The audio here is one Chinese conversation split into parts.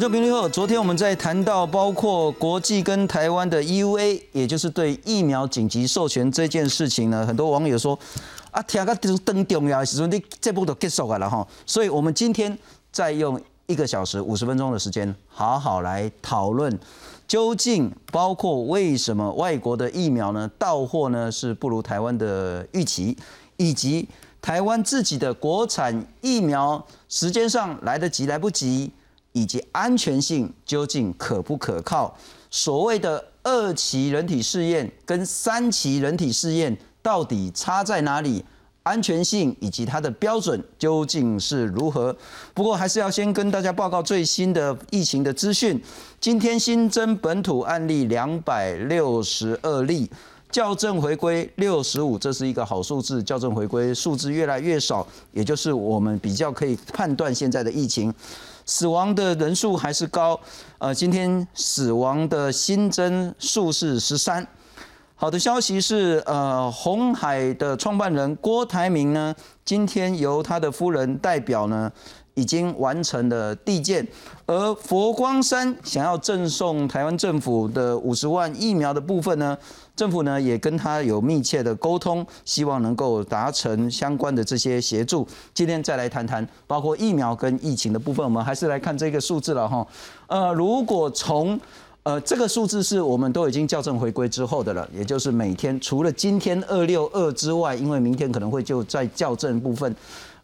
观众朋友，昨天我们在谈到包括国际跟台湾的 EUA，也就是对疫苗紧急授权这件事情呢，很多网友说啊，听个登重要的时候，你这部都结束了哈，所以我们今天再用一个小时五十分钟的时间，好好来讨论，究竟包括为什么外国的疫苗呢到货呢是不如台湾的预期，以及台湾自己的国产疫苗时间上来得及来不及。以及安全性究竟可不可靠？所谓的二期人体试验跟三期人体试验到底差在哪里？安全性以及它的标准究竟是如何？不过还是要先跟大家报告最新的疫情的资讯。今天新增本土案例两百六十二例，校正回归六十五，这是一个好数字。校正回归数字越来越少，也就是我们比较可以判断现在的疫情。死亡的人数还是高，呃，今天死亡的新增数是十三。好的消息是，呃，红海的创办人郭台铭呢，今天由他的夫人代表呢，已经完成了递件，而佛光山想要赠送台湾政府的五十万疫苗的部分呢。政府呢也跟他有密切的沟通，希望能够达成相关的这些协助。今天再来谈谈，包括疫苗跟疫情的部分，我们还是来看这个数字了哈。呃，如果从呃这个数字是我们都已经校正回归之后的了，也就是每天除了今天二六二之外，因为明天可能会就在校正部分。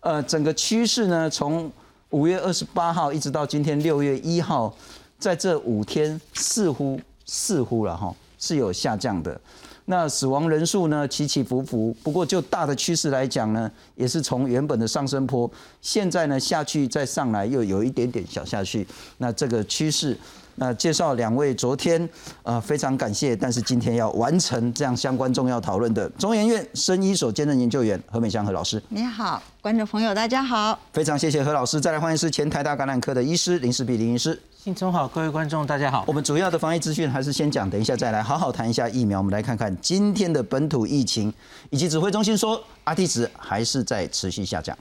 呃，整个趋势呢，从五月二十八号一直到今天六月一号，在这五天似乎似乎了哈。是有下降的，那死亡人数呢起起伏伏，不过就大的趋势来讲呢，也是从原本的上升坡，现在呢下去再上来又有一点点小下去，那这个趋势，那介绍两位昨天呃非常感谢，但是今天要完成这样相关重要讨论的中研院生医所兼任研究员何美香何老师，你好，观众朋友大家好，非常谢谢何老师，再来欢迎是前台大感染科的医师林世碧林医师。新中好，各位观众，大家好。我们主要的防疫资讯还是先讲，等一下再来好好谈一下疫苗。我们来看看今天的本土疫情，以及指挥中心说，R T 值还是在持续下降。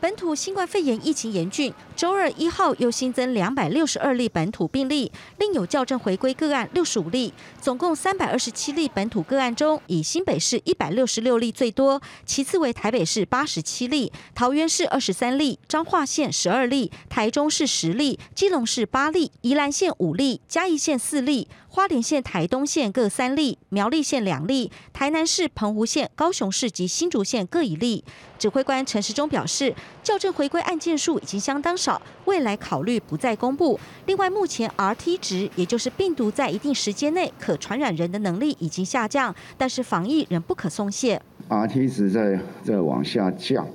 本土新冠肺炎疫情严峻，周二一号又新增两百六十二例本土病例，另有校正回归个案六十五例，总共三百二十七例本土个案中，以新北市一百六十六例最多，其次为台北市八十七例，桃园市二十三例，彰化县十二例，台中市十例，基隆市八例，宜兰县五例，嘉义县四例。花莲县、台东县各三例，苗栗县两例，台南市、澎湖县、高雄市及新竹县各一例。指挥官陈时中表示，校正回归案件数已经相当少，未来考虑不再公布。另外，目前 Rt 值，也就是病毒在一定时间内可传染人的能力已经下降，但是防疫仍不可松懈。Rt 值在在往下降，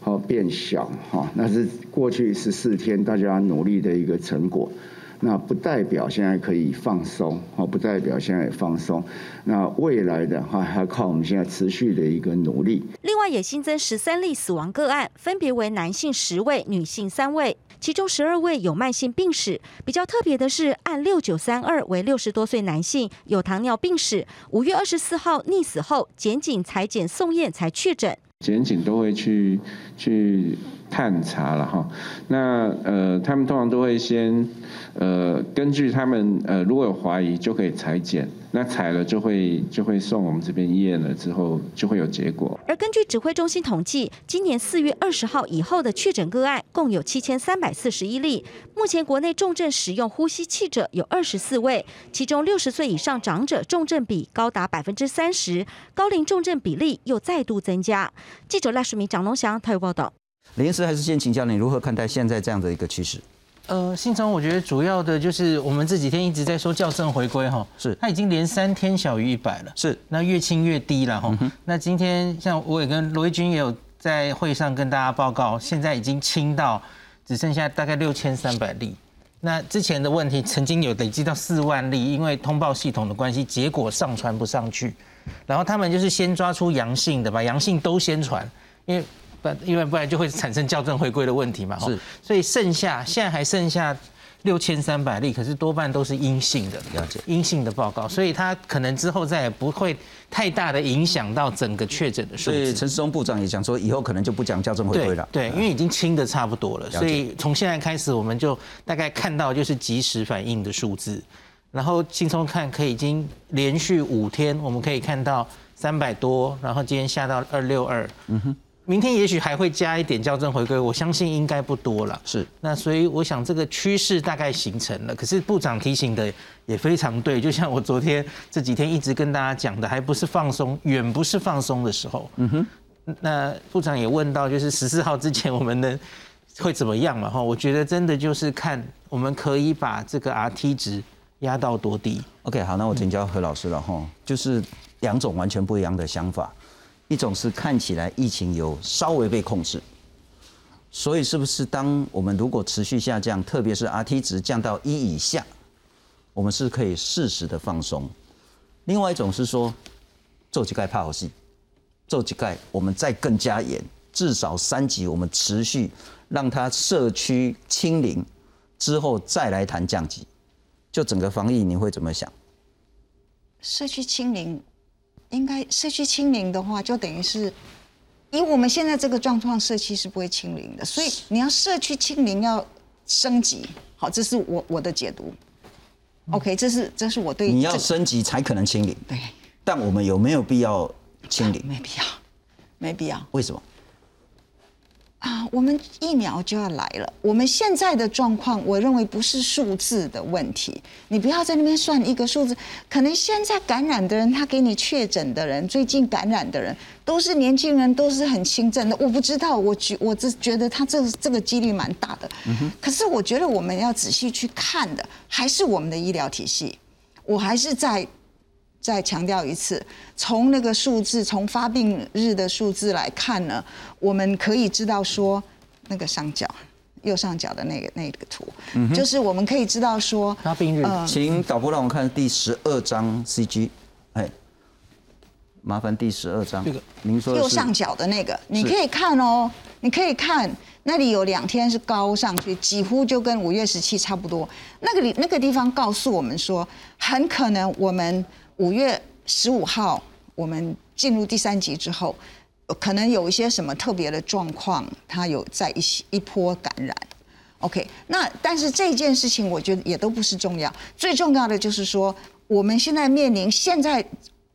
好变小，哈，那是过去十四天大家努力的一个成果。那不代表现在可以放松，哦，不代表现在放松。那未来的话，还要靠我们现在持续的一个努力。另外，也新增十三例死亡个案，分别为男性十位，女性三位，其中十二位有慢性病史。比较特别的是，按六九三二为六十多岁男性，有糖尿病史。五月二十四号溺死后，检警裁检送验才确诊。检警都会去去探查了哈，那呃，他们通常都会先呃，根据他们呃，如果有怀疑就可以裁剪。那采了就会就会送我们这边验了之后就会有结果。而根据指挥中心统计，今年四月二十号以后的确诊个案共有七千三百四十一例。目前国内重症使用呼吸器者有二十四位，其中六十岁以上长者重症比高达百分之三十，高龄重症比例又再度增加。记者赖淑明、蒋龙祥台湾报道。林师还是先请教你如何看待现在这样的一个趋势？呃，信聪，我觉得主要的就是我们这几天一直在说校正回归哈，是，它已经连三天小于一百了，是，那越清越低了哈。那今天像我也跟罗毅军也有在会上跟大家报告，现在已经清到只剩下大概六千三百例。那之前的问题曾经有累积到四万例，因为通报系统的关系，结果上传不上去，然后他们就是先抓出阳性的，把阳性都先传，因为。不，因为不然就会产生校正回归的问题嘛。是，所以剩下现在还剩下六千三百例，可是多半都是阴性的，了解。阴性的报告，所以它可能之后再也不会太大的影响到整个确诊的数所以字。陈时中部长也讲说，以后可能就不讲校正回归了。对对，因为已经清的差不多了，所以从现在开始，我们就大概看到就是及时反应的数字，然后轻松看，可以已经连续五天，我们可以看到三百多，然后今天下到二六二，嗯哼，明天也许还会加一点校正回归，我相信应该不多了。是那所以我想这个趋势大概形成了，可是部长提醒的也非常对，就像我昨天这几天一直跟大家讲的，还不是放松，远不是放松的时候。嗯哼。那部长也问到，就是十四号之前我们能会怎么样嘛？哈，我觉得真的就是看我们可以把这个 RT 值压到多低。OK，好，那我请教何老师了哈，就是两种完全不一样的想法，一种是看起来疫情有稍微被控制，所以是不是当我们如果持续下降，特别是 RT 值降到一以下，我们是可以适时的放松。另外一种是说，做几盖怕好戏，做几盖我们再更加严，至少三级我们持续让它社区清零之后再来谈降级。就整个防疫，你会怎么想？社区清零，应该社区清零的话，就等于是以我们现在这个状况，社区是不会清零的。所以你要社区清零要升级，好，这是我我的解读。OK，这是这是我对你要升级才可能清零，对，但我们有没有必要清零？没必要，没必要。为什么？啊，我们疫苗就要来了。我们现在的状况，我认为不是数字的问题。你不要在那边算一个数字，可能现在感染的人，他给你确诊的人，最近感染的人都是年轻人，都是很轻症的。我不知道，我觉我只觉得他这个这个几率蛮大的。可是我觉得我们要仔细去看的，还是我们的医疗体系。我还是在再强调一次，从那个数字，从发病日的数字来看呢，我们可以知道说，那个上角右上角的那个那个图，就是我们可以知道说，发病日。呃请导播让我看第十二张 CG，哎，麻烦第十二张。这个。您说右上角的那个，你可以看哦，你可以看那里有两天是高上去，几乎就跟五月十七差不多。那个里那个地方告诉我们说，很可能我们五月十五号我们进入第三级之后，呃可能有一些什么特别的状况，它有在一些一波感染。OK，那但是这件事情我觉得也都不是重要，最重要的就是说，我们现在面临现在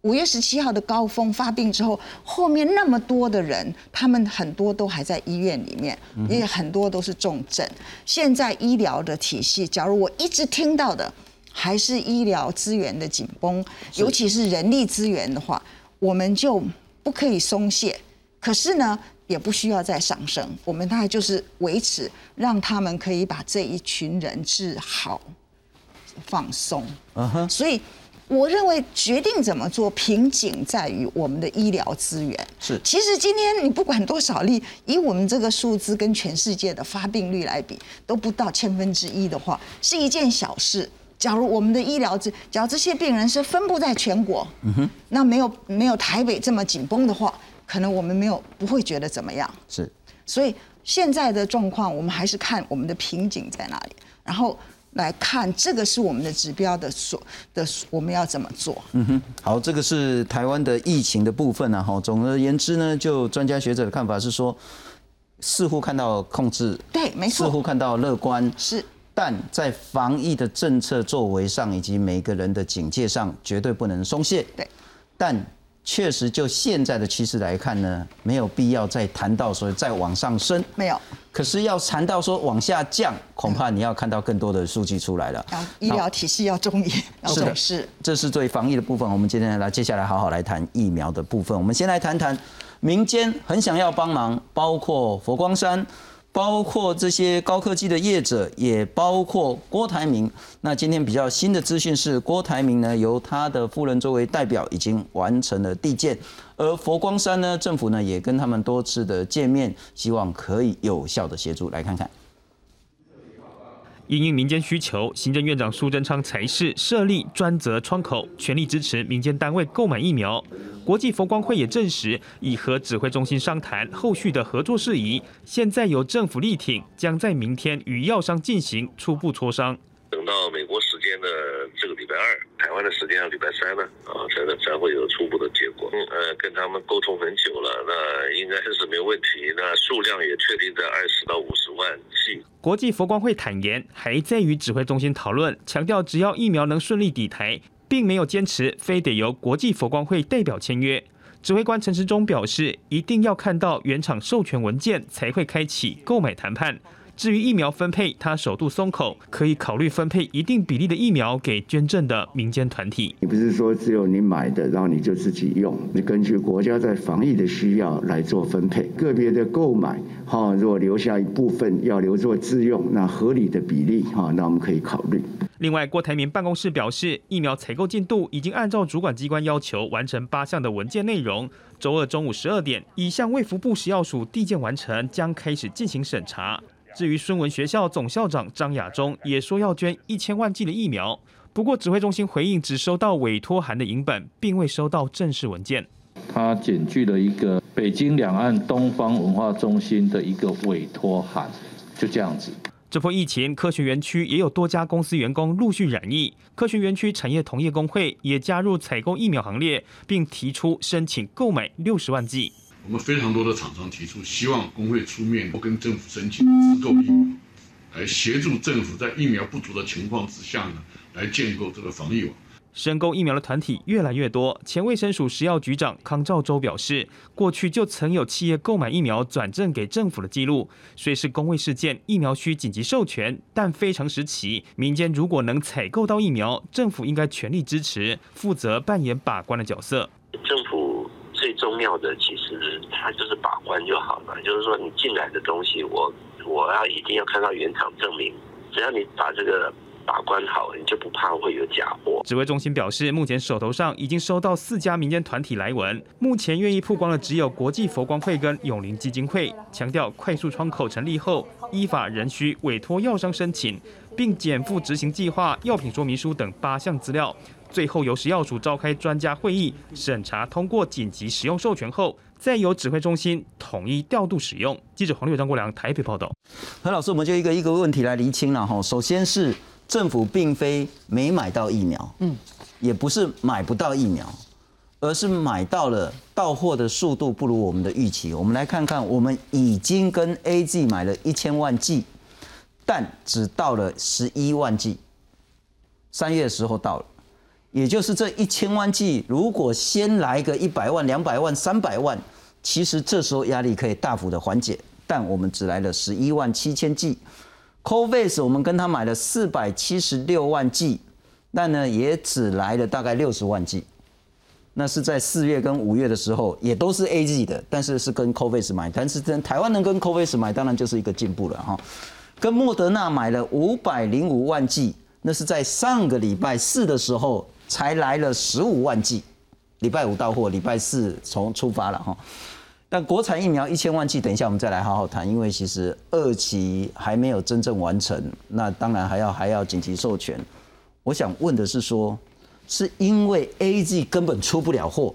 五月十七号的高峰发病之后，后面那么多的人，他们很多都还在医院里面，也很多都是重症。现在医疗的体系，假如我一直听到的还是医疗资源的紧绷，尤其是人力资源的话，我们就不可以松懈。可是呢，也不需要再上升，我们大概就是维持，让他们可以把这一群人治好，放松。嗯哼，所以我认为决定怎么做，瓶颈在于我们的医疗资源。是其实今天你不管多少例，以我们这个数字跟全世界的发病率来比，都不到千分之一的话，是一件小事。假如我们的医疗资，假如这些病人是分布在全国，嗯哼，那没有没有台北这么紧绷的话，可能我们没有不会觉得怎么样。是所以现在的状况，我们还是看我们的瓶颈在哪里，然后来看这个是我们的指标的所的我们要怎么做。嗯哼，好，这个是台湾的疫情的部分啊。哈，总而言之呢，就专家学者的看法是说，似乎看到控制，对，没错似乎，看到乐观，是但在防疫的政策作为上，以及每个人的警戒上，绝对不能松懈。对，但确实就现在的趋势来看呢，没有必要再谈到说再往上升。没有。可是要谈到说往下降，恐怕你要看到更多的数据出来了。医疗体系要重视，要重视。这是对防疫的部分。我们今天来，接下来好好来谈疫苗的部分。我们先来谈谈民间很想要帮忙，包括佛光山，包括这些高科技的业者，也包括郭台铭。那今天比较新的资讯是，郭台铭呢由他的夫人作为代表，已经完成了递件。而佛光山呢，政府呢也跟他们多次的见面，希望可以有效的协助。来看看。因应民间需求，行政院长苏贞昌才是设立专责窗口，全力支持民间单位购买疫苗。国际佛光会也证实，已和指挥中心商谈后续的合作事宜，现在由政府力挺，将在明天与药商进行初步磋商。等到美国的这个礼拜二，台湾的时间要礼拜三呢，啊，才能才会有初步的结果。嗯，呃，跟他们沟通很久了，那应该是没有问题。那数量也确定在二十到五十万剂。国际佛光会坦言，还在与指挥中心讨论，强调只要疫苗能顺利抵台，并没有坚持非得由国际佛光会代表签约。指挥官陈时中表示，一定要看到原厂授权文件才会开启购买谈判。至于疫苗分配，他首度松口，可以考虑分配一定比例的疫苗给捐赠的民间团体。你不是说只有你买的，然后你就自己用？你根据国家在防疫的需要来做分配。个别的购买，哈，如果留下一部分要留作自用，那合理的比例，哈，那我们可以考虑。另外，郭台铭办公室表示，疫苗采购进度已经按照主管机关要求完成八项的文件内容。周二中午十二点，已向卫福部食药署递件完成，将开始进行审查。至于孙文学校总校长张亚中也说要捐一千万剂的疫苗，不过指挥中心回应只收到委托函的影本，并未收到正式文件。他检具了一个北京两岸东方文化中心的一个委托函，就这样子。这波疫情，科学园区也有多家公司员工陆续染疫，科学园区产业同业工会也加入采购疫苗行列，并提出申请购买六十万剂。我们非常多的厂商提出，希望工会出面，跟政府申请自购疫苗，来协助政府在疫苗不足的情况之下呢，来建构这个防疫网。申购疫苗的团体越来越多。前卫生署食药局长康兆洲表示，过去就曾有企业购买疫苗转赠给政府的记录，虽是公卫事件，疫苗需紧急授权，但非常时期，民间如果能采购到疫苗，政府应该全力支持，负责扮演把关的角色。重要的其实它就是把关就好了，就是说你进来的东西，我我要一定要看到原厂证明，只要你把这个把关好，你就不怕会有假货。指挥中心表示，目前手头上已经收到四家民间团体来文，目前愿意曝光的只有国际佛光会跟永林基金会，强调快速窗口成立后，依法仍需委托药商申请，并减负执行计划、药品说明书等八项资料。最后由食药署召开专家会议审查通过紧急使用授权后，再由指挥中心统一调度使用。记者黄六张国良台北报道。何老师，我们就一个一个问题来厘清了哈。首先是政府并非没买到疫苗，嗯，也不是买不到疫苗，而是买到了到货的速度不如我们的预期。我们来看看，我们已经跟 A G 买了一千万剂，但只到了十一万剂，三月的时候到了。也就是这一千万剂，如果先来个一百万、两百万、三百万，其实这时候压力可以大幅的缓解。但我们只来了十一万七千剂，Covax 我们跟他买了四百七十六万剂，但呢也只来了大概六十万剂。那是在四月跟五月的时候，也都是 A G 的，但是是跟 Covax 买，但是跟台湾能跟 Covax 买，当然就是一个进步了哈。跟莫德纳买了五百零五万剂，那是在上个礼拜四的时候。才来了十五万剂，礼拜五到货，礼拜四从出发了哈。但国产疫苗一千万剂，等一下我们再来好好谈，因为其实二期还没有真正完成，那当然还要还要紧急授权。我想问的是说，是因为 A G 根本出不了货，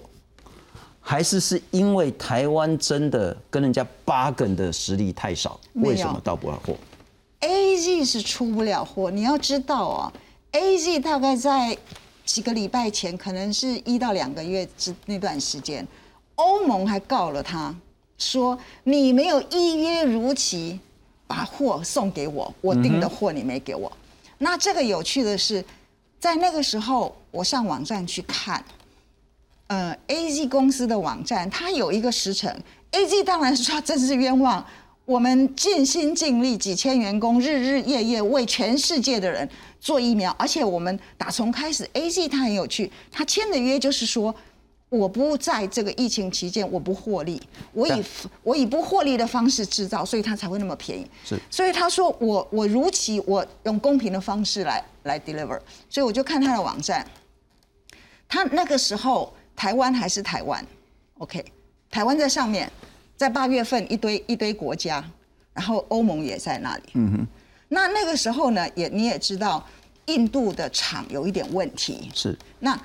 还是是因为台湾真的跟人家八梗的实力太少，为什么到不了货？A G 是出不了货，你要知道啊，A G 大概在。几个礼拜前，可能是一到两个月之那段时间，欧盟还告了他，说你没有依约如期把货送给我，我订的货你没给我。那这个有趣的是，在那个时候，我上网站去看，呃，A G 公司的网站，它有一个时辰，A G 当然是说真是冤枉。我们尽心尽力，几千员工日日夜夜为全世界的人做疫苗，而且我们打从开始，A G 他很有趣，他签的约就是说，我不在这个疫情期间我不获利，我以我以不获利的方式制造，所以他才会那么便宜。是，所以他说我我如期我用公平的方式来来 deliver，所以我就看他的网站，他那个时候台湾还是台湾，OK，台湾在上面。在八月份，一堆一堆国家，然后欧盟也在那里。嗯哼。那那个时候呢，也你也知道，印度的厂有一点问题。是。那，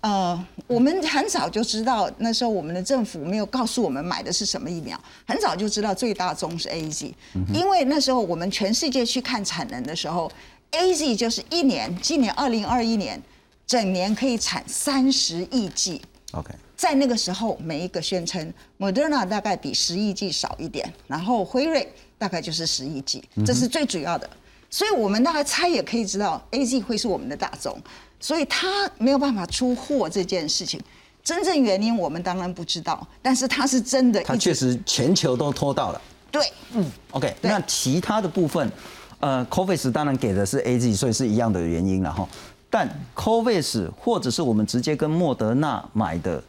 呃，我们很早就知道，那时候我们的政府没有告诉我们买的是什么疫苗，很早就知道最大宗是 A Z，因为那时候我们全世界去看产能的时候，A Z 就是一年，今年二零二一年整年可以产三十亿剂。OK，在那个时候，每一个宣称，Moderna 大概比十亿剂少一点，然后辉瑞大概就是十亿剂，这是最主要的。所以我们大概猜也可以知道，A Z 会是我们的大宗，所以它没有办法出货这件事情，真正原因我们当然不知道，但是它是真的，它确实全球都拖到了。对，嗯，OK，那其他的部分，呃 c o v i s 当然给的是 A Z，所以是一样的原因了哈。但 c o v i s 或者是我们直接跟莫德纳买的，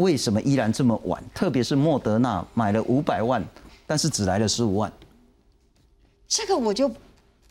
为什么依然这么晚？特别是莫德纳买了五百万，但是只来了十五万。这个我就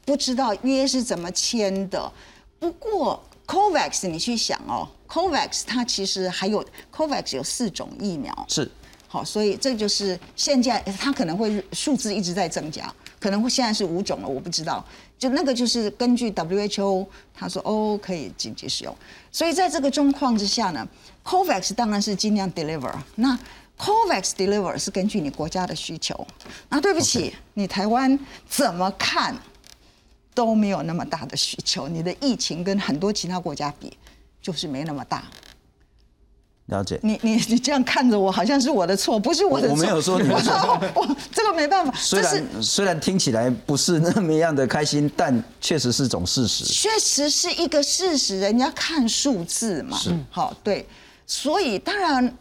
不知道约是怎么签的。不过 COVAX 你去想哦，COVAX 它其实还有 COVAX 有四种疫苗，是好，所以这就是现在它可能会数字一直在增加，可能会现在是五种了，我不知道。就那个就是根据 WHO 他说哦可以紧急使用，所以在这个状况之下呢，COVAX 当然是尽量 deliver。那 COVAX deliver 是根据你国家的需求。那对不起你台湾怎么看都没有那么大的需求，你的疫情跟很多其他国家比就是没那么大。了解。你你你这样看着我，好像是我的错，不是我的错。我没有说你的错 我这个没办法。虽然虽然听起来不是那么样的开心，但确实是种事实。确实是一个事实，人家看数字嘛。是好对，所以当然。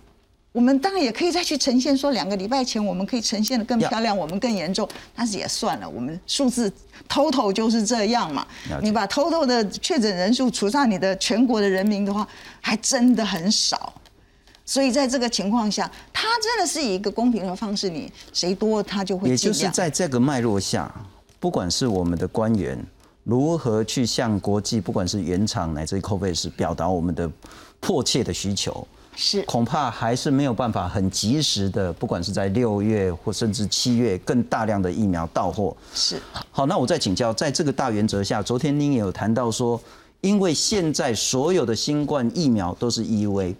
我们当然也可以再去呈现，说两个礼拜前我们可以呈现的更漂亮，我们更严重，但是也算了，我们数字 total 就是这样嘛你把 total 的确诊人数除上你的全国的人民的话，还真的很少。所以在这个情况下，它真的是以一个公平的方式，你谁多他就会也就是。在这个脉络下，不管是我们的官员如何去向国际，不管是原厂乃至于 COVAX 表达我们的迫切的需求，是恐怕还是没有办法很及时的，不管是在六月或甚至七月，更大量的疫苗到货。是好，那我再请教，在这个大原则下，昨天您也有谈到说，因为现在所有的新冠疫苗都是 EUA，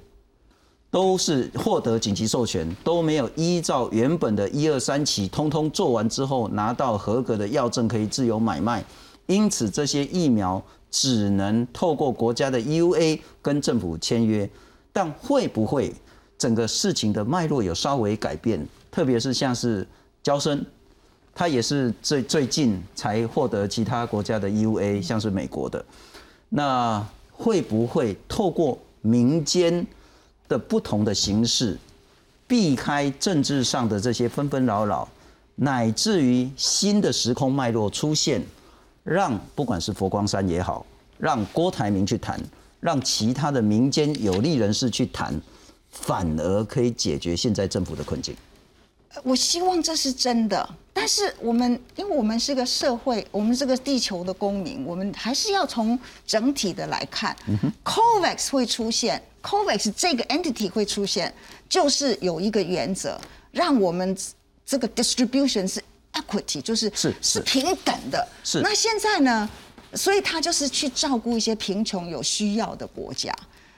都是获得紧急授权，都没有依照原本的一二三期，通通做完之后拿到合格的药证可以自由买卖，因此这些疫苗只能透过国家的 U A 跟政府签约，但会不会整个事情的脉络有稍微改变？特别是像是交生。他也是最最近才获得其他国家的 U A，像是美国的，那会不会透过民间的不同的形式，避开政治上的这些纷纷扰扰，乃至于新的时空脉络出现，让不管是佛光山也好，让郭台铭去谈，让其他的民间有利人士去谈，反而可以解决现在政府的困境。我希望这是真的，但是我们因为我们是个社会，我们这个地球的公民，我们还是要从整体的来看。COVAX 会出现，COVAX 这个 entity 会出现，就是有一个原则，让我们这个 distribution 是 equity，就是是是平等的。是那现在呢？所以他就是去照顾一些贫穷有需要的国家。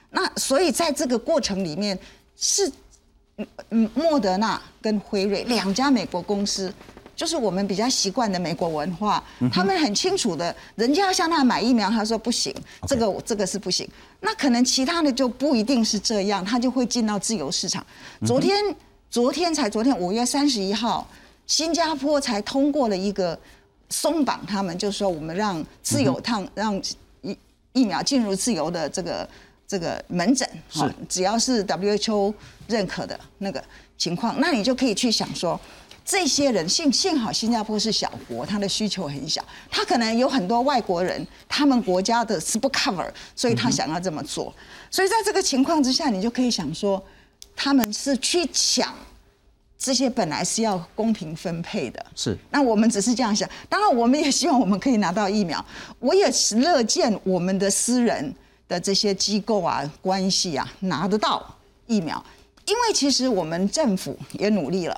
那所以在这个过程里面是。嗯，莫德纳跟辉瑞两家美国公司，就是我们比较习惯的美国文化，他们很清楚的，人家要向他买疫苗，他说不行，这个这个是不行。那可能其他的就不一定是这样，他就会进到自由市场。昨天昨天才昨天五月三十一号，新加坡才通过了一个松绑，他们就是说我们让自由趟让疫疫苗进入自由的这个。这个门诊哈，只要是 WHO 认可的那个情况，那你就可以去想说，这些人幸幸好新加坡是小国，他的需求很小，他可能有很多外国人，他们国家的是不 cover，所以他想要这么做。所以在这个情况之下，你就可以想说，他们是去抢这些本来是要公平分配的。是，那我们只是这样想，当然我们也希望我们可以拿到疫苗，我也是乐见我们的私人。的这些机构啊、关系啊，拿得到疫苗，因为其实我们政府也努力了，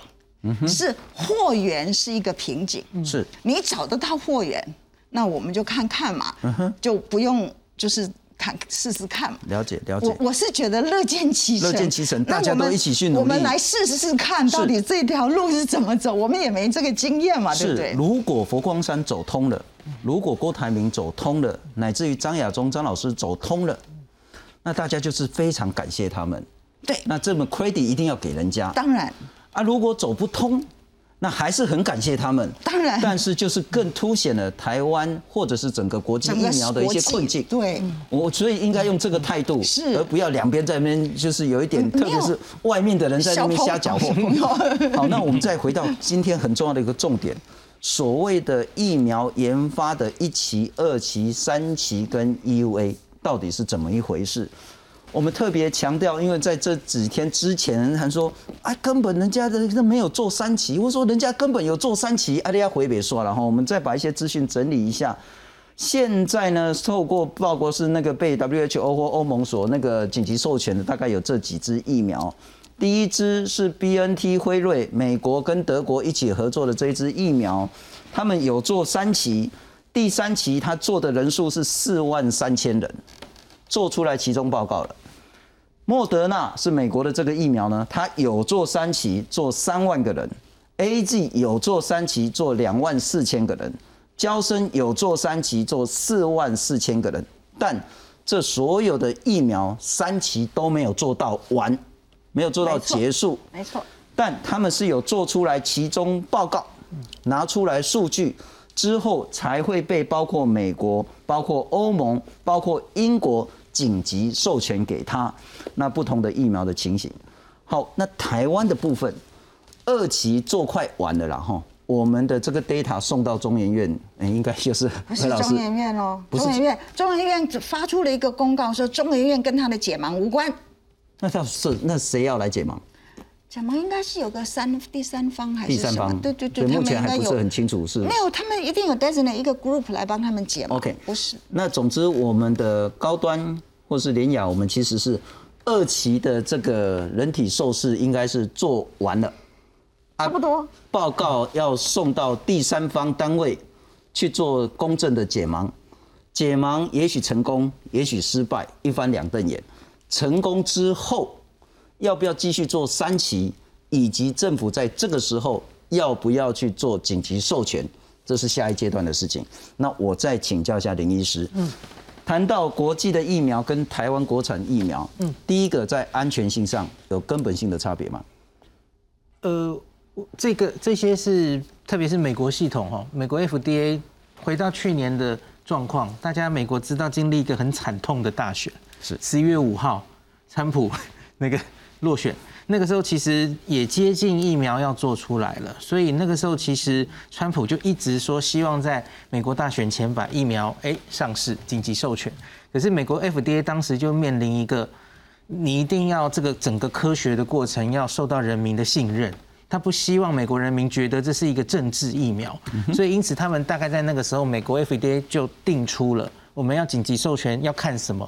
是货源是一个瓶颈，是。你找得到货源，那我们就看看嘛，就不用就是看试试看嘛。了解了解我。我是觉得乐见其成，乐见其成大家都一起去努力我们来试试看，到底这条路是怎么走，我们也没这个经验嘛，对不对，？如果佛光山走通了，如果郭台铭走通了，乃至于张亚中张老师走通了，那大家就是非常感谢他们。对，那这么 credit 一定要给人家当然，啊。如果走不通，那还是很感谢他们。当然但是就是更凸显了台湾或者是整个国际疫苗的一些困境。对，我所以应该用这个态度，是而不要两边在那边就是有一点，嗯特别是外面的人在那边瞎搅和。好，那我们再回到今天很重要的一个重点，所谓的疫苗研发的一期、二期、三期跟 EUA 到底是怎么一回事？我们特别强调，因为在这几天之前，还说啊，根本人家的那没有做三期，或者说人家根本有做三期，啊，人家回别说了哈。我们再把一些资讯整理一下。现在呢，透过报告是那个被 WHO 或欧盟所那个紧急授权的，大概有这几支疫苗。第一支是 BNT 辉瑞，美国跟德国一起合作的这一支疫苗，他们有做三期，第三期他做的人数是四万三千人，做出来其中报告了。莫德纳是美国的这个疫苗呢，它有做三期，做三万个人；A G 有做三期，做两万四千个人；交生有做三期，做四万四千个人。但这所有的疫苗三期都没有做到完，没有做到没错结束。没错，但他们是有做出来其中报告，拿出来数据之后，才会被包括美国、包括欧盟、包括英国紧急授权给他。那不同的疫苗的情形。好，那台湾的部分，二期做快完了啦哈。我们的这个 data 送到中研院，哎应该就是不是中研院哦，不是中研院，中研院发出了一个公告，说中研院跟他的解盲无关。那他是那谁要来解盲？解盲应该是有个三第三方还是什么？第三方，对对对，目前还不是很清楚是没有，他们一定有 designate 一个 group 来帮他们解盲。OK，不是，那总之，我们的高端或是联雅，我们其实是二期的这个人体受试应该是做完了，差不多。报告要送到第三方单位去做公正的解盲，解盲也许成功，也许失败，一翻两瞪眼。成功之后，要不要继续做三期，以及政府在这个时候要不要去做紧急授权，这是下一阶段的事情。那我再请教一下林医师，嗯，谈到国际的疫苗跟台湾国产疫苗，嗯，第一个在安全性上有根本性的差别吗？呃，我这个这些是特别是美国系统哈，美国 FDA 回到去年的状况，大家美国知道经历一个很惨痛的大选，是十一月五号，川普 那个落选，那个时候其实也接近疫苗要做出来了，所以那个时候其实川普就一直说希望在美国大选前把疫苗哎上市紧急授权，可是美国 FDA 当时就面临一个。你一定要这个整个科学的过程要受到人民的信任，他不希望美国人民觉得这是一个政治疫苗，所以因此他们大概在那个时候，美国 FDA 就定出了我们要紧急授权要看什么，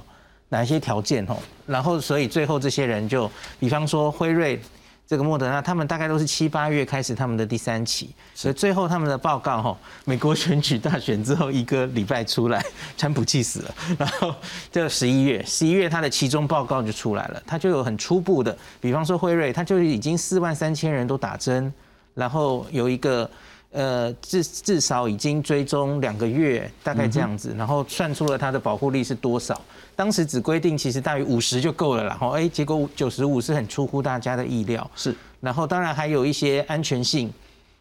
哪一些条件哦，然后所以最后这些人就，比方说辉瑞。这个莫德纳，他们大概都是七八月开始他们的第三期，所以最后他们的报告哈，美国选举大选之后一个礼拜出来，川普气死了，然后这十一月，十一月他的期中报告就出来了，他就有很初步的，比方说辉瑞，他就已经四万三千人都打针，然后有一个。呃，至至少已经追踪两个月，大概这样子，然后算出了它的保护力是多少。当时只规定其实大于五十就够了，然后哎，结果九十五是很出乎大家的意料。是，然后当然还有一些安全性，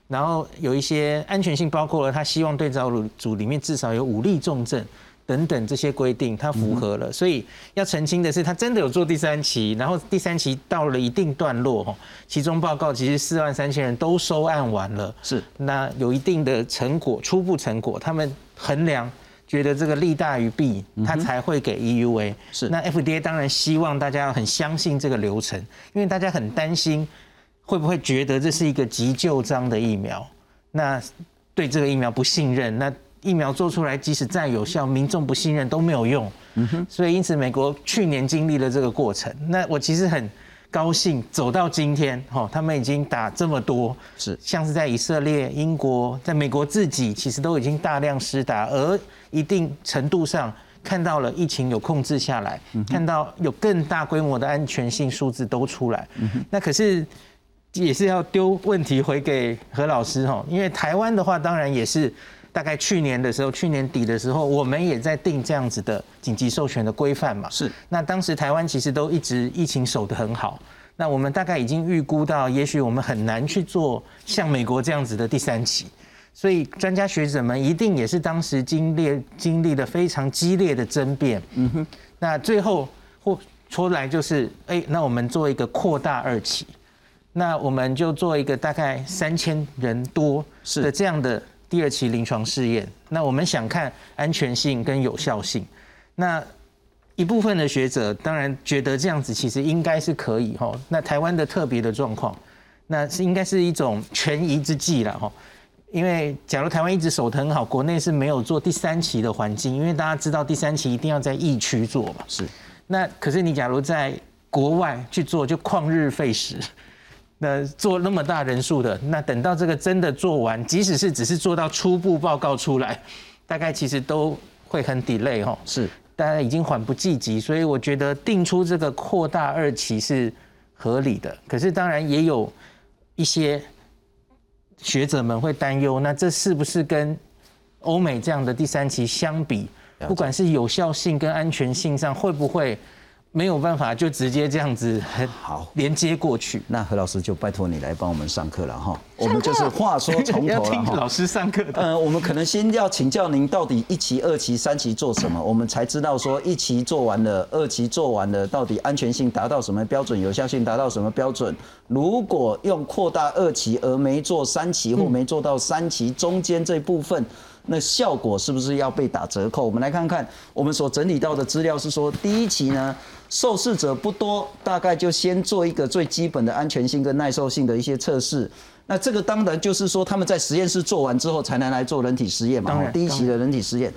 然后有一些安全性包括了他希望对照组里面至少有五例重症。等等这些规定，它符合了，所以要澄清的是，他真的有做第三期，然后第三期到了一定段落，其中报告其实四万三千人都收案完了，是那有一定的成果，初步成果，他们衡量觉得这个利大于弊，他才会给 EUA。是那 FDA 当然希望大家要很相信这个流程，因为大家很担心会不会觉得这是一个急救章的疫苗，那对这个疫苗不信任，那。疫苗做出来，即使再有效，民众不信任都没有用。嗯哼，所以因此美国去年经历了这个过程。那我其实很高兴走到今天，哈，他们已经打这么多，是。像是在以色列、英国，在美国自己其实都已经大量施打，而一定程度上看到了疫情有控制下来，看到有更大规模的安全性数字都出来。那可是也是要丢问题回给何老师哈，因为台湾的话，当然也是大概去年的时候，去年底的时候，我们也在定这样子的紧急授权的规范嘛。是。那当时台湾其实都一直疫情守得很好，那我们大概已经预估到，也许我们很难去做像美国这样子的第三期。所以专家学者们一定也是当时经历经历了非常激烈的争辩。嗯哼。那最后或出来就是，哎，那我们做一个扩大二期。那我们就做一个大概三千人多的这样的第二期临床试验。那我们想看安全性跟有效性。那一部分的学者当然觉得这样子其实应该是可以哈。那台湾的特别的状况，那是应该是一种权宜之计了哈。因为假如台湾一直守得很好，国内是没有做第三期的环境，因为大家知道第三期一定要在疫区做嘛。是。那可是你假如在国外去做，就旷日费时。那做那么大人数的，那等到这个真的做完，即使是只是做到初步报告出来，大概其实都会很 delay 哈。是，大家已经缓不济急，所以我觉得定出这个扩大二期是合理的。可是当然也有一些学者们会担忧，那这是不是跟欧美这样的第三期相比，不管是有效性跟安全性上，会不会？没有办法，就直接这样子很好连接过去。那何老师就拜托你来帮我们上课了哈。我们就是话说从头了 哈。老师上课。呃，我们可能先要请教您，到底一期、二期、三期做什么？我们才知道说一期做完了，二期做完了，到底安全性达到什么标准，有效性达到什么标准？如果用扩大二期而没做三期，或没做到三期中间这部分。那效果是不是要被打折扣？我们来看看，我们所整理到的资料是说，第一期呢，受试者不多，大概就先做一个最基本的安全性跟耐受性的一些测试。那这个当然就是说，他们在实验室做完之后，才能来做人体实验嘛。第一期的人体实验，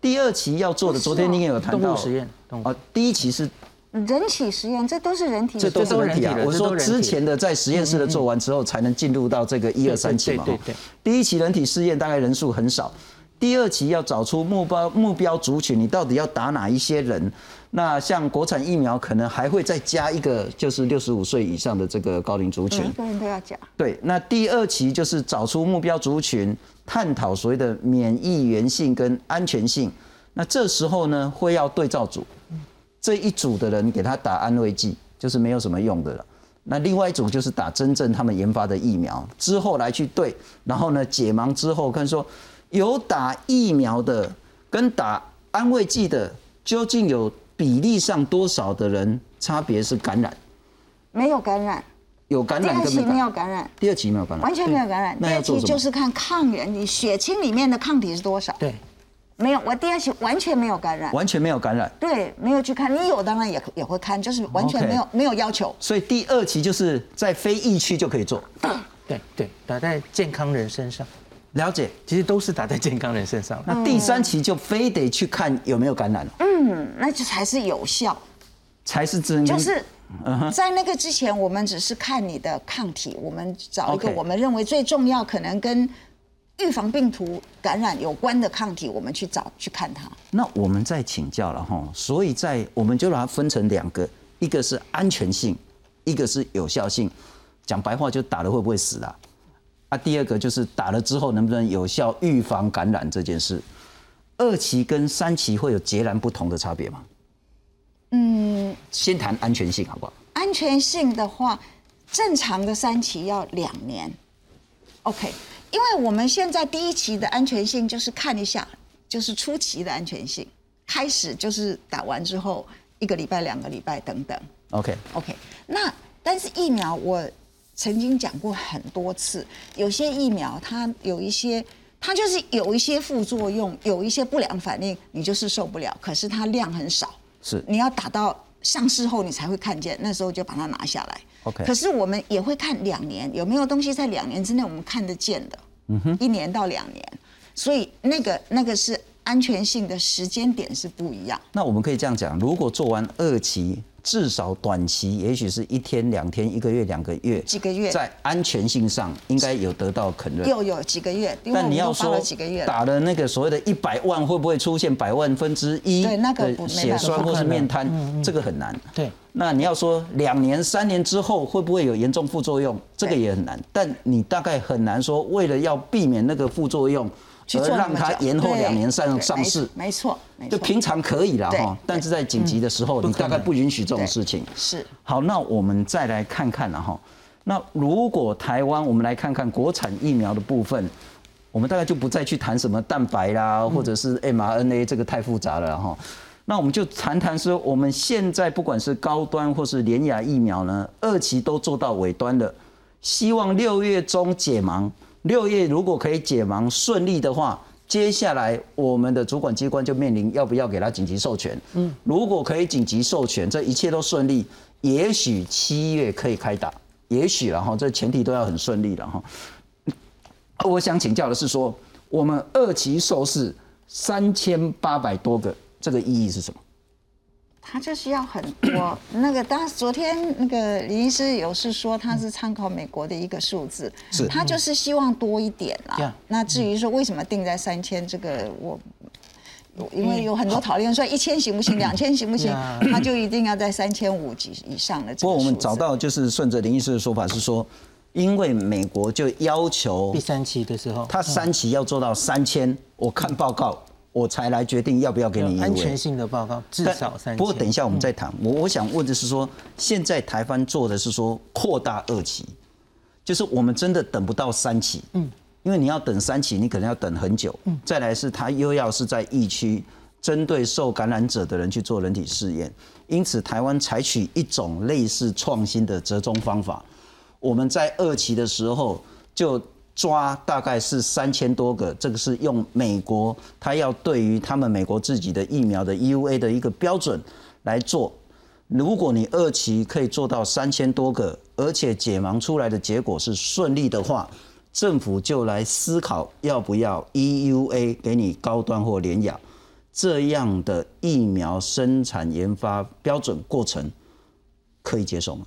第二期要做的，昨天你也有谈到实验。啊，第一期是人体实验，这都是人体，这都是人体啊。我说之前的在实验室的做完之后，才能进入到这个一二三期嘛。对对对。第一期人体试验大概人数很少。第二期要找出目标目标族群，你到底要打哪一些人？那像国产疫苗可能还会再加一个，就是六十五岁以上的这个高龄族群。每个人都要讲。对，那第二期就是找出目标族群，探讨所谓的免疫原性跟安全性。那这时候呢，会要对照组，这一组的人给他打安慰剂，就是没有什么用的了。那另外一组就是打真正他们研发的疫苗，之后来去对，然后呢解盲之后看说。有打疫苗的跟打安慰剂的，究竟有比例上多少的人差别是感染？没有感染，有感染。第二期没有感染，第二期没有感染，完全没有感染。第二期就是看抗原，你血清里面的抗体是多少？对，没有，我第二期完全没有感染，完全没有感染。对，没有去看，你有当然也也会看，就是完全没有没有要求。所以第二期就是在非疫区就可以做。对对，打在健康人身上。了解，其实都是打在健康人身上。那第三期就非得去看有没有感染了。嗯，那就才是有效，才是真。就是在那个之前，我们只是看你的抗体，我们找一个我们认为最重要、可能跟预防病毒感染有关的抗体，我们去找去看它。那我们再请教了哈，所以在我们就把它分成两个，一个是安全性，一个是有效性。讲白话就打了会不会死啊？啊，第二个就是打了之后能不能有效预防感染这件事，二期跟三期会有截然不同的差别吗？嗯，先谈安全性好不好？安全性的话，正常的三期要两年，OK，因为我们现在第一期的安全性就是看一下，就是初期的安全性，开始就是打完之后一个礼拜、两个礼拜等等，OK，OK，那但是疫苗我。曾经讲过很多次，有些疫苗它有一些，它就是有一些副作用，有一些不良反应，你就是受不了。可是它量很少，是你要打到上市后你才会看见，那时候就把它拿下来。OK。可是我们也会看两年有没有东西在两年之内我们看得见的，嗯哼，一年到两年，所以那个那个是安全性的时间点是不一样。那我们可以这样讲，如果做完二期。至少短期，也许是一天、两天、一个月、两个月，几个月，在安全性上应该有得到肯认。又有几个月，但你要说打了那个所谓的一百万，会不会出现百万分之一的血栓或是面瘫？这个很难。对。那你要说两年、三年之后会不会有严重副作用？这个也很难。但你大概很难说，为了要避免那个副作用。而让它延后两年上上市，没错，就平常可以了哈，但是在紧急的时候，你大概不允许这种事情。是。好，那我们再来看看了哈。那如果台湾，我们来看看国产疫苗的部分，我们大概就不再去谈什么蛋白啦，或者是 mRNA，这个太复杂了哈。那我们就谈谈说，我们现在不管是高端或是联雅疫苗呢，二期都做到尾端了，希望六月中解盲。六月如果可以解盲顺利的话，接下来我们的主管机关就面临要不要给他紧急授权。嗯，如果可以紧急授权，这一切都顺利，也许七月可以开打，也许然后这前提都要很顺利了哈。我想请教的是说，我们二期受试三千八百多个，这个意义是什么？他就是要很多，那个当昨天那个李医师有是说他是参考美国的一个数字，是，他就是希望多一点啦。那至于说为什么定在三千，这个我，因为有很多讨论说一千行不行，两千行不行，他就一定要在三千五级以上的。不过我们找到就是顺着林医师的说法是说，因为美国就要求第三期的时候，他三期要做到三千，我看报告。我才来决定要不要给你安全性的报告，至少三。不过等一下我们再谈。我我想问的是说，现在台湾做的是说扩大二期，就是我们真的等不到三期，嗯，因为你要等三期，你可能要等很久。嗯，再来是他又要是在疫区针对受感染者的人去做人体试验，因此台湾采取一种类似创新的折中方法，我们在二期的时候就。抓大概是三千多个，这个是用美国他要对于他们美国自己的疫苗的 EUA 的一个标准来做。如果你二期可以做到三千多个，而且解盲出来的结果是顺利的话，政府就来思考要不要 EUA 给你高端或联雅这样的疫苗生产研发标准过程，可以接受吗？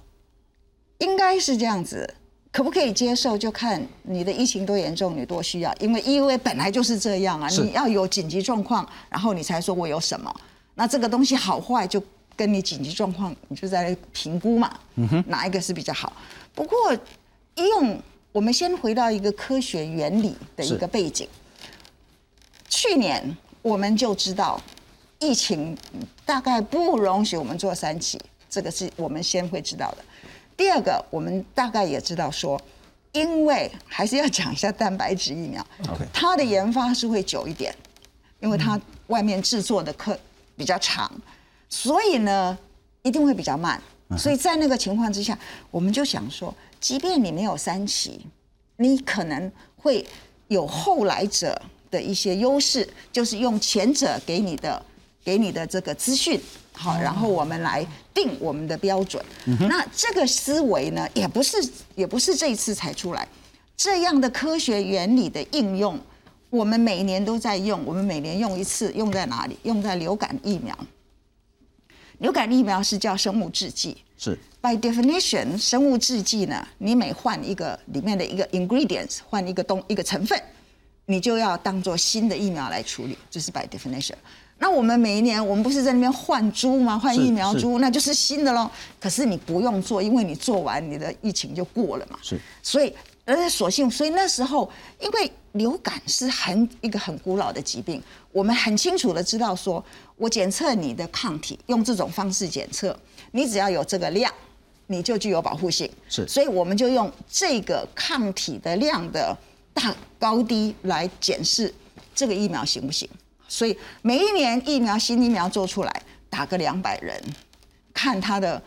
应该是这样子。可不可以接受，就看你的疫情多严重，你多需要。因为 EUA 本来就是这样啊，你要有紧急状况，然后你才说我有什么。那这个东西好坏，就跟你紧急状况，你就在评估嘛。哪一个是比较好？不过用我们先回到一个科学原理的一个背景。去年我们就知道，疫情大概不容许我们做三期，这个是我们先会知道的。第二个，我们大概也知道说，因为还是要讲一下蛋白质疫苗，它的研发是会久一点，因为它外面制作的课比较长，所以呢一定会比较慢。所以在那个情况之下，我们就想说，即便你没有三期，你可能会有后来者的一些优势，就是用前者给你的给你的这个资讯。好，然后我们来定我们的标准。那这个思维呢，也不是也不是这一次才出来，这样的科学原理的应用，我们每年都在用。我们每年用一次，用在哪里？用在流感疫苗。流感疫苗是叫生物制剂。是。By definition，生物制剂呢，你每换一个里面的一个 ingredients，换一个东一个成分，你就要当做新的疫苗来处理。这是 by definition。那我们每一年，我们不是在那边换株吗？换疫苗株，那就是新的喽。可是你不用做，因为你做完，你的疫情就过了嘛。是。所以，而且所幸，所以那时候，因为流感是很一个很古老的疾病，我们很清楚的知道，说我检测你的抗体，用这种方式检测，你只要有这个量，你就具有保护性。是。所以我们就用这个抗体的量的大高低来检视这个疫苗行不行。所以每一年疫苗新疫苗做出来，打个两百人，看它的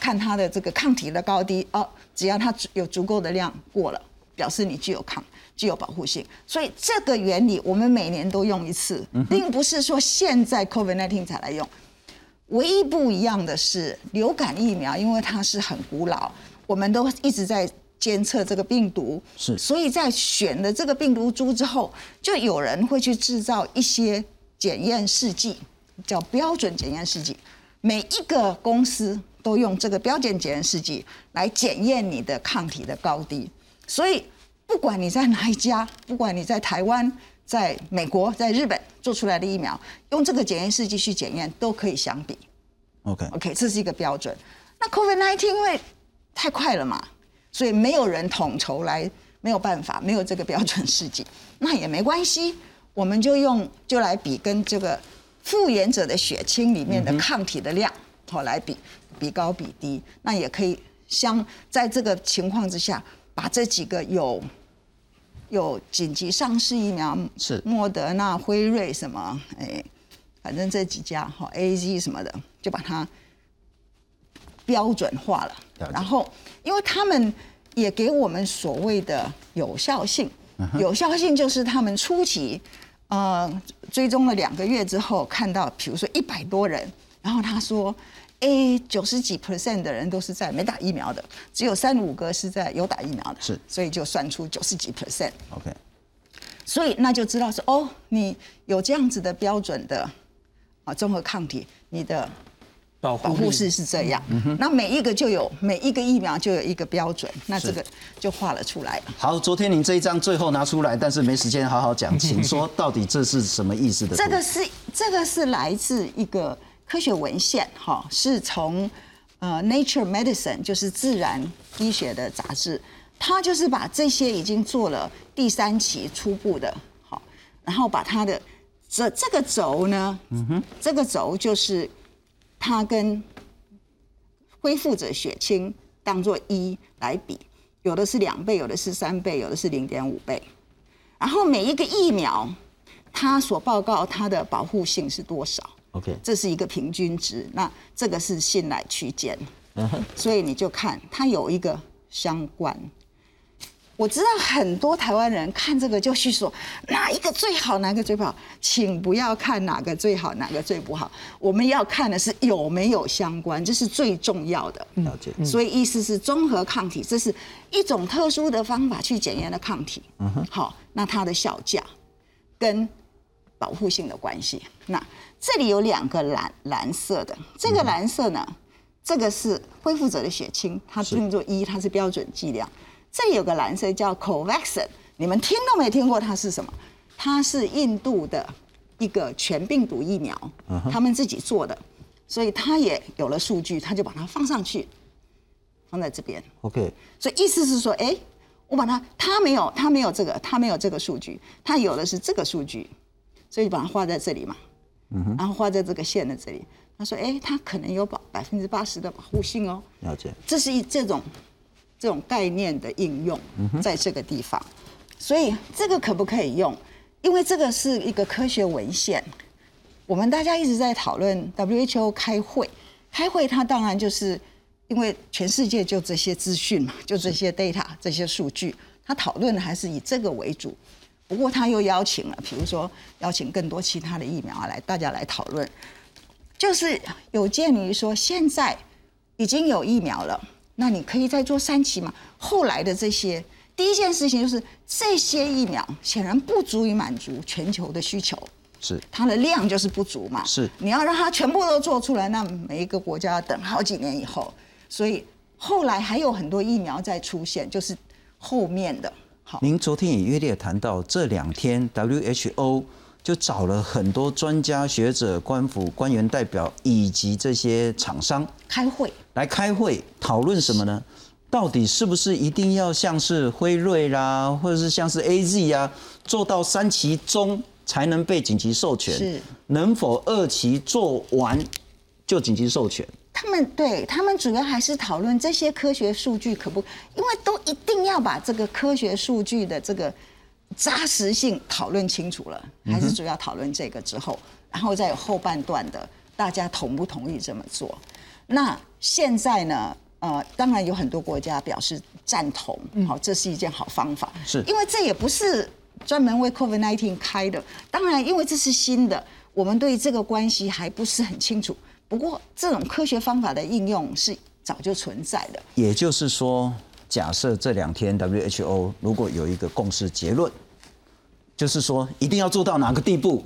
看它的这个抗体的高低哦，只要它有足够的量过了，表示你具有抗具有保护性。所以这个原理我们每年都用一次，并不是说现在 COVID-19 才来用。唯一不一样的是流感疫苗，因为它是很古老，我们都一直在。监测这个病毒是，所以在选了这个病毒株之后，就有人会去制造一些检验试剂，叫标准检验试剂。每一个公司都用这个标准检验试剂来检验你的抗体的高低，所以不管你在哪一家，不管你在台湾、在美国、在日本做出来的疫苗，用这个检验试剂去检验都可以相比。OK，OK，这是一个标准。那 COVID-19 因为太快了嘛，所以没有人统筹来，没有办法，没有这个标准试剂，那也没关系，我们就用就来比跟这个复原者的血清里面的抗体的量，好、来比比高比低，那也可以相在这个情况之下，把这几个有有紧急上市疫苗是。莫德纳、辉瑞什么，哎，反正这几家哈 A Z 什么的，就把它标准化了。然后，因为他们也给我们所谓的有效性，嗯有效性就是他们初期呃追踪了两个月之后，看到比如说一百多人，然后他说。A 九十几 percent 的人都是在没打疫苗的，只有三五个是在有打疫苗的，是所以就算出九十几 percent。OK，所以那就知道说，哦，你有这样子的标准的啊综合抗体，你的保护力保护式是这样。那每一个就有每一个疫苗就有一个标准，那这个就画了出来了。好，昨天您这一张最后拿出来，但是没时间好好讲，请说到底这是什么意思的？这个是这个是来自一个科学文献，哈，是从呃 Nature Medicine，就是自然医学的杂志，它就是把这些已经做了第三期初步的，好，然后把它的这这个轴呢，嗯哼，这个轴就是它跟恢复者血清当做一来比，有的是两倍，有的是三倍，有的是零点五倍，然后每一个疫苗。它所报告它的保护性是多少？OK，这是一个平均值，那这个是信赖区间，所以你就看它有一个相关。我知道很多台湾人看这个就去说哪一个最好，哪个最不好，请不要看哪个最好，哪个最不好。我们要看的是有没有相关，这是最重要的。了解。所以意思是综合抗体，这是一种特殊的方法去检验的抗体。嗯哼，好，那它的效价跟保护性的关系。那这里有两个蓝蓝色的，这个蓝色呢，这个是恢复者的血清，它定做一，它是标准剂量。这有个蓝色叫 Covaxin，你们听都没听过它是什么？它是印度的一个全病毒疫苗，他们自己做的，所以它也有了数据，他就把它放上去，放在这边。OK，所以意思是说，哎，我把它，它没有，它没有这个，它没有这个数据，它有的是这个数据，所以把它画在这里嘛，然后画在这个线的这里。他说，哎，它可能有保百分之八十的保护性哦。了解。这是一这种这种概念的应用，在这个地方，所以这个可不可以用？因为这个是一个科学文献，我们大家一直在讨论 WHO 开会，开会它当然就是因为全世界就这些资讯嘛，就这些 data 这些数据，他讨论的还是以这个为主。不过他又邀请了，比如说邀请更多其他的疫苗来，大家来讨论，就是有鉴于说现在已经有疫苗了，那你可以再做三期嘛？后来的这些，第一件事情就是这些疫苗显然不足以满足全球的需求，是它的量就是不足嘛。是你要让它全部都做出来，那每一个国家要等好几年以后，所以后来还有很多疫苗在出现，就是后面的。好，您昨天也约略谈到，这两天 WHO 就找了很多专家学者、官府官员代表以及这些厂商开会来开会讨论什么呢？到底是不是一定要像是辉瑞啦，或者是像是 A Z 啊，做到三期中才能被紧急授权？是能否二期做完就紧急授权？他们对他们主要还是讨论这些科学数据可不，因为都一定要把这个科学数据的这个扎实性讨论清楚了，还是主要讨论这个之后，然后再有后半段的大家同不同意这么做。那现在呢？呃，当然有很多国家表示赞同，好，这是一件好方法，是因为这也不是专门为 COVID-19 开的。当然，因为这是新的，我们对这个关系还不是很清楚。不过，这种科学方法的应用是早就存在的。也就是说，假设这两天 WHO 如果有一个共识结论，就是说一定要做到哪个地步，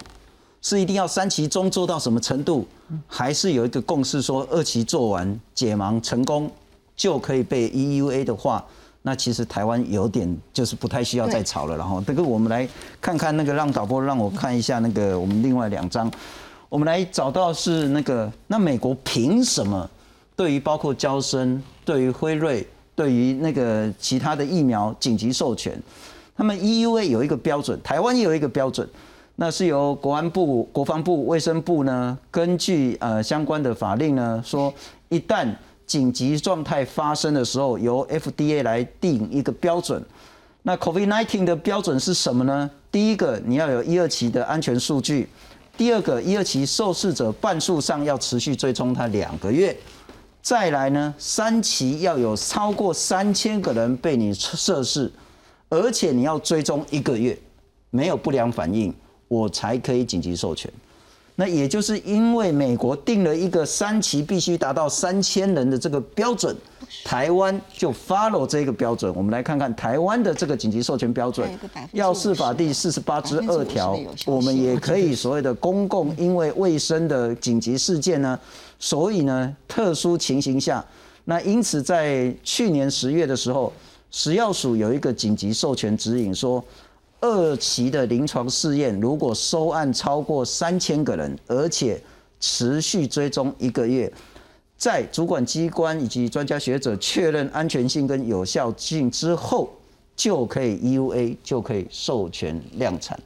是一定要三期中做到什么程度，还是有一个共识说二期做完解盲成功就可以被 EUA 的话，那其实台湾有点就是不太需要再吵了。然后这个我们来看看那个让导播让我看一下那个我们另外两张，我们来找到是那个那美国凭什么对于包括交生、对于辉瑞、对于那个其他的疫苗紧急授权？那么 EUA 有一个标准，台湾也有一个标准。那是由国安部、国防部、卫生部呢，根据呃相关的法令呢，说一旦紧急状态发生的时候，由 FDA 来定一个标准。那 COVID-19 的标准是什么呢？第一个，你要有一二期的安全数据；第二个，一二期受试者半数上要持续追踪它两个月；再来呢，三期要有超过三千个人被你测试，而且你要追踪一个月，没有不良反应。我才可以紧急授权，那也就是因为美国定了一个三期必须达到三千人的这个标准，台湾就 follow 这个标准。我们来看看台湾的这个紧急授权标准，药事法第四十八之二条，我们也可以所谓的公共因为卫生的紧急事件呢，所以呢特殊情形下，那因此在去年十月的时候，食药署有一个紧急授权指引说。二期的临床试验，如果收案超过三千个人，而且持续追踪一个月，在主管机关以及专家学者确认安全性跟有效性之后，就可以 EUA 就可以授权量产。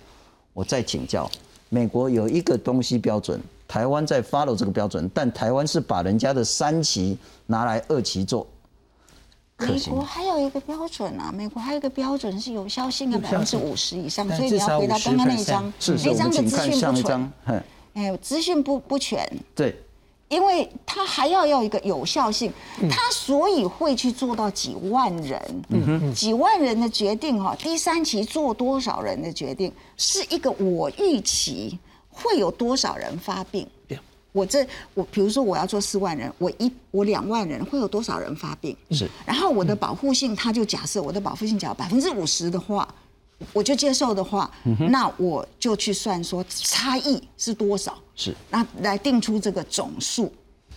我再请教，美国有一个东西标准，台湾在 follow 这个标准，但台湾是把人家的三期拿来二期做。美国还有一个标准啊，美国还有一个标准是有效性的百分之五十以上，所以你要回到刚刚那一张，那张的资讯不全，哎，资讯不不全，对，因为他还要要一个有效性，他所以会去做到几万人，嗯几万人的决定哈，第三期做多少人的决定，是一个我预期会有多少人发病。我这我比如说我要做四万人，我一我两万人会有多少人发病？是。然后我的保护性，他就假设我的保护性只要百分之五十的话，我就接受的话，那我就去算说差异是多少？是。那来定出这个总数。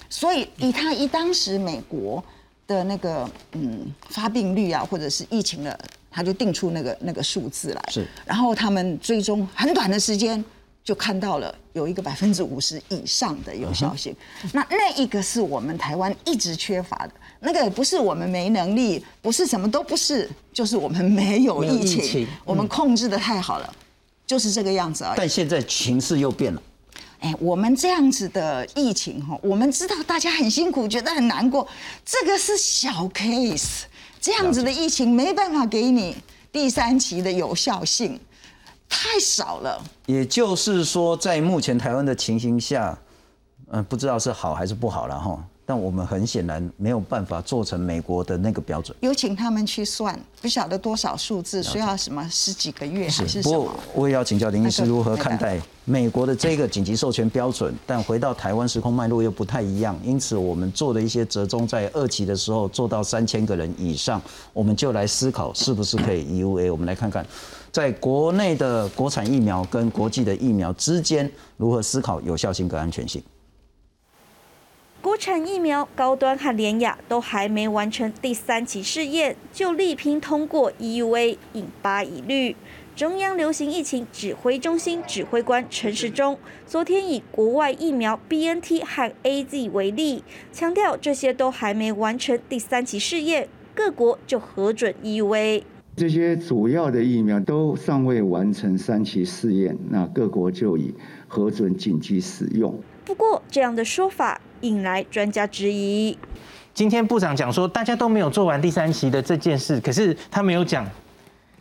所以以他以当时美国的那个嗯发病率啊，或者是疫情的，他就定出那个那个数字来。是。然后他们追踪很短的时间。就看到了有一个百分之五十以上的有效性，那那一个是我们台湾一直缺乏的，那个不是我们没能力，不是什么都不是，就是我们没有疫情，我们控制的太好了，就是这个样子而已。但现在情势又变了，哎，我们这样子的疫情哈，我们知道大家很辛苦，觉得很难过，这个是小 case，这样子的疫情没办法给你第三期的有效性。太少了，也就是说，在目前台湾的情形下，嗯，不知道是好还是不好了哈。但我们很显然没有办法做成美国的那个标准。有请他们去算，不晓得多少数字，需要什么十几个月还是什么？我也要请教林医师如何看待美国的这个紧急授权标准。但回到台湾时空脉络又不太一样，因此我们做的一些折中，在二期的时候做到三千个人以上，我们就来思考是不是可以 EUA。我们来看看。在国内的国产疫苗跟国际的疫苗之间，如何思考有效性跟安全性？国产疫苗高端和联雅都还没完成第三期试验，就力拼通过 EUA，引发疑虑。中央流行疫情指挥中心指挥官陈时中昨天以国外疫苗 BNT 和 AZ 为例，强调这些都还没完成第三期试验，各国就核准 EUA。这些主要的疫苗都尚未完成三期试验，那各国就已核准紧急使用。不过，这样的说法引来专家质疑。今天部长讲说，大家都没有做完第三期的这件事，可是他没有讲。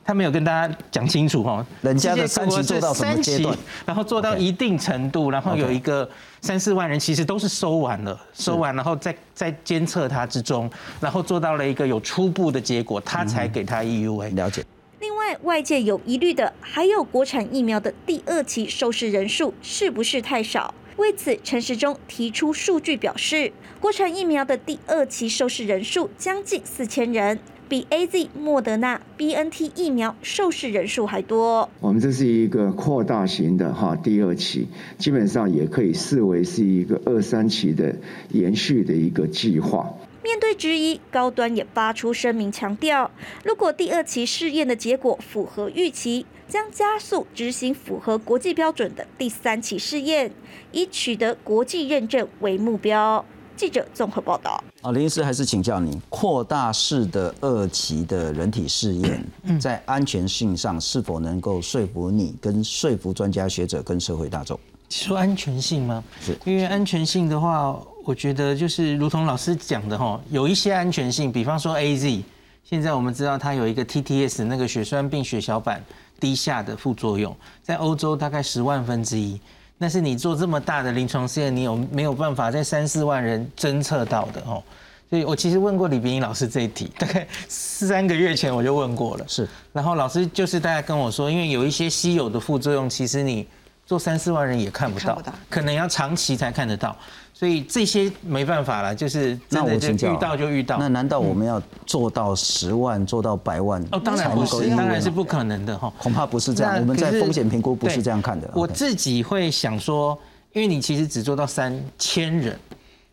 他没有跟大家讲清楚哈，人家的三期做到什么阶段，然后做到一定程度，然后有一个三四万人其实都是收完了，收完然后在在监测它之中，然后做到了一个有初步的结果，他才给他 EUA 了解。另外，外界有疑虑的还有国产疫苗的第二期受试人数是不是太少？为此，陈时中提出数据表示，国产疫苗的第二期受试人数将近四千人。比 A Z、莫德纳、B N T 疫苗受试人数还多。我们这是一个扩大型的哈第二期，基本上也可以视为是一个二三期的延续的一个计划。面对质疑，高端也发出声明，强调如果第二期试验的结果符合预期，将加速执行符合国际标准的第三期试验，以取得国际认证为目标。记者综合报道。啊，林医师还是请教你，扩大式的二期的人体试验，在安全性上是否能够说服你，跟说服专家学者跟社会大众？说安全性吗？是因为安全性的话。我觉得就是如同老师讲的哈，有一些安全性，比方说 A Z，现在我们知道它有一个 T T S 那个血栓病血小板低下的副作用，在欧洲大概十万分之一，那是你做这么大的临床试验，你有没有办法在三四万人侦测到的哦？所以我其实问过李冰英老师这一题，大概三个月前我就问过了，是，然后老师就是大家跟我说，因为有一些稀有的副作用，其实你做三四万人也看不到，可能要长期才看得到。所以这些没办法了，就是那我请教，遇到就遇到。那难道我们要做到十万，做到百万？哦，当然不是，当然是不可能的哈。恐怕不是这样。我们在风险评估不是这样看的。我自己会想说，因为你其实只做到三千人，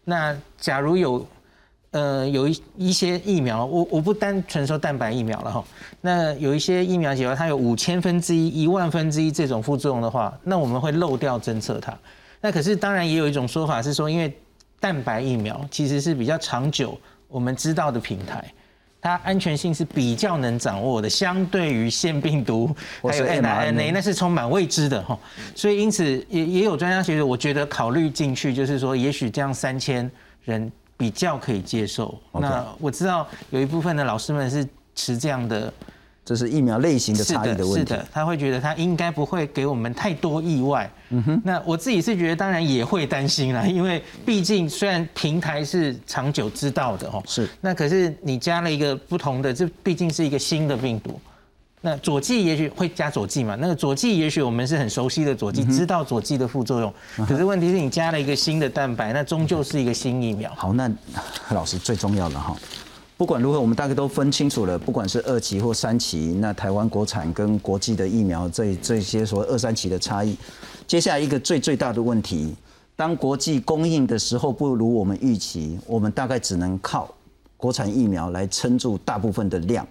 那假如有呃有一一些疫苗，我我不单纯说蛋白疫苗了哈，那有一些疫苗，假如它有五千分之一、一万分之一这种副作用的话，那我们会漏掉侦测它。那可是当然也有一种说法是说，因为蛋白疫苗其实是比较长久我们知道的平台，它安全性是比较能掌握的，相对于腺病毒还有 mRNA 那是充满未知的哈。所以因此也也有专家学者，我觉得考虑进去就是说，也许这样三千人比较可以接受。那我知道有一部分的老师们是持这样的。这是疫苗类型的差异的问题。是的，他会觉得他应该不会给我们太多意外。嗯哼，那我自己是觉得，当然也会担心啦，因为毕竟虽然平台是长久知道的哦，是。那可是你加了一个不同的，这毕竟是一个新的病毒。那佐剂也许会加佐剂嘛？那个佐剂也许我们是很熟悉的佐剂，知道佐剂的副作用。可是问题是你加了一个新的蛋白，那终究是一个新疫苗。好，那老师最重要的哈。不管如何，我们大概都分清楚了。不管是二期或三期，那台湾国产跟国际的疫苗这这些所谓二三期的差异。接下来一个最最大的问题，当国际供应的时候不如我们预期，我们大概只能靠国产疫苗来撑住大部分的量。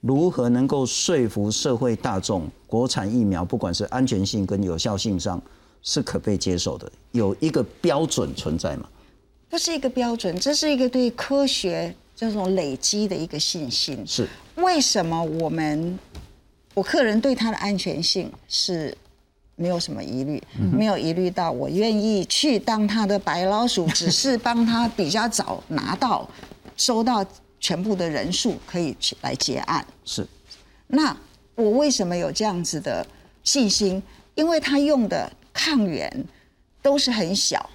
如何能够说服社会大众，国产疫苗不管是安全性跟有效性上是可被接受的？有一个标准存在吗？不是一个标准，这是一个对科学。这种累积的一个信心是为什么我们我个人对它的安全性是没有什么疑虑，没有疑虑到我愿意去当他的白老鼠，只是帮他比较早拿到收到全部的人数可以去来结案。是，那我为什么有这样子的信心？因为他用的抗原都是很小，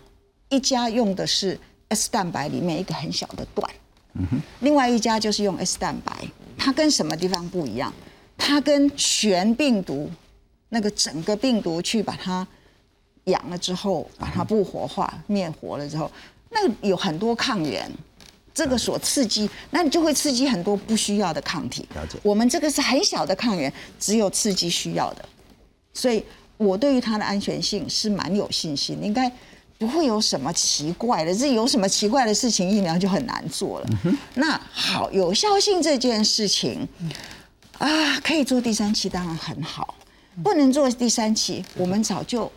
一家用的是 S 蛋白里面一个很小的段。嗯哼另外一家就是用 S 蛋白，它跟什么地方不一样？它跟全病毒那个整个病毒去把它养了之后，把它不活化灭活了之后，那有很多抗原，这个所刺激，那你就会刺激很多不需要的抗体。了解。我们这个是很小的抗原，只有刺激需要的，所以我对于它的安全性是蛮有信心，应该。不会有什么奇怪的，这有什么奇怪的事情，疫苗就很难做了。那好，有效性这件事情啊，可以做第三期当然很好，不能做第三期，我们早就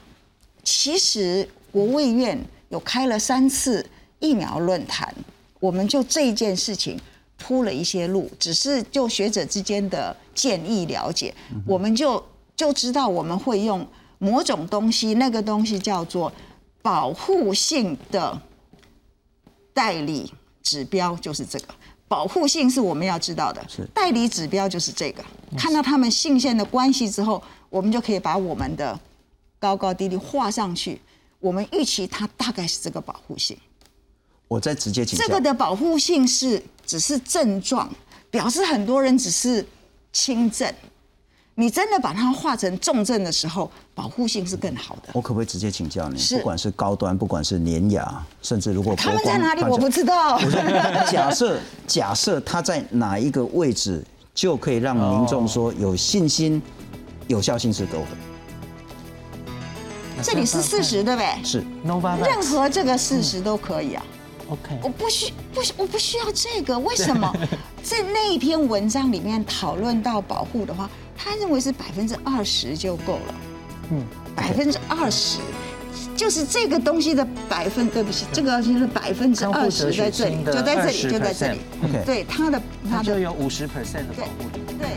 其实国卫院有开了三次疫苗论坛，我们就这件事情铺了一些路，只是就学者之间的建议了解，我们就就知道我们会用某种东西，那个东西叫做。保护性的代理指标就是这个，保护性是我们要知道的。是代理指标就是这个，看到他们性线的关系之后，我们就可以把我们的高高低低画上去。我们预期它大概是这个保护性。我再直接请这个的保护性是只是症状，表示很多人只是轻症。你真的把它化成重症的时候，保护性是更好的。我可不可以直接请教你？是不管是高端，不管是年牙，甚至如果他们在哪里我不知道。假设假设它在哪一个位置，就可以让民众说有信心，有效性是够的。这里是事实，对不对？是。任何这个事实都可以啊。OK，我不需不我不需要这个，为什么？在那一篇文章里面讨论到保护的话，他认为是百分之二十就够了。嗯，百分之二十，就是这个东西的百分，对不起，这个东西是百分之二十在这里，就在这里，就在这里。对他的它就有五十 percent 的保护力。对对。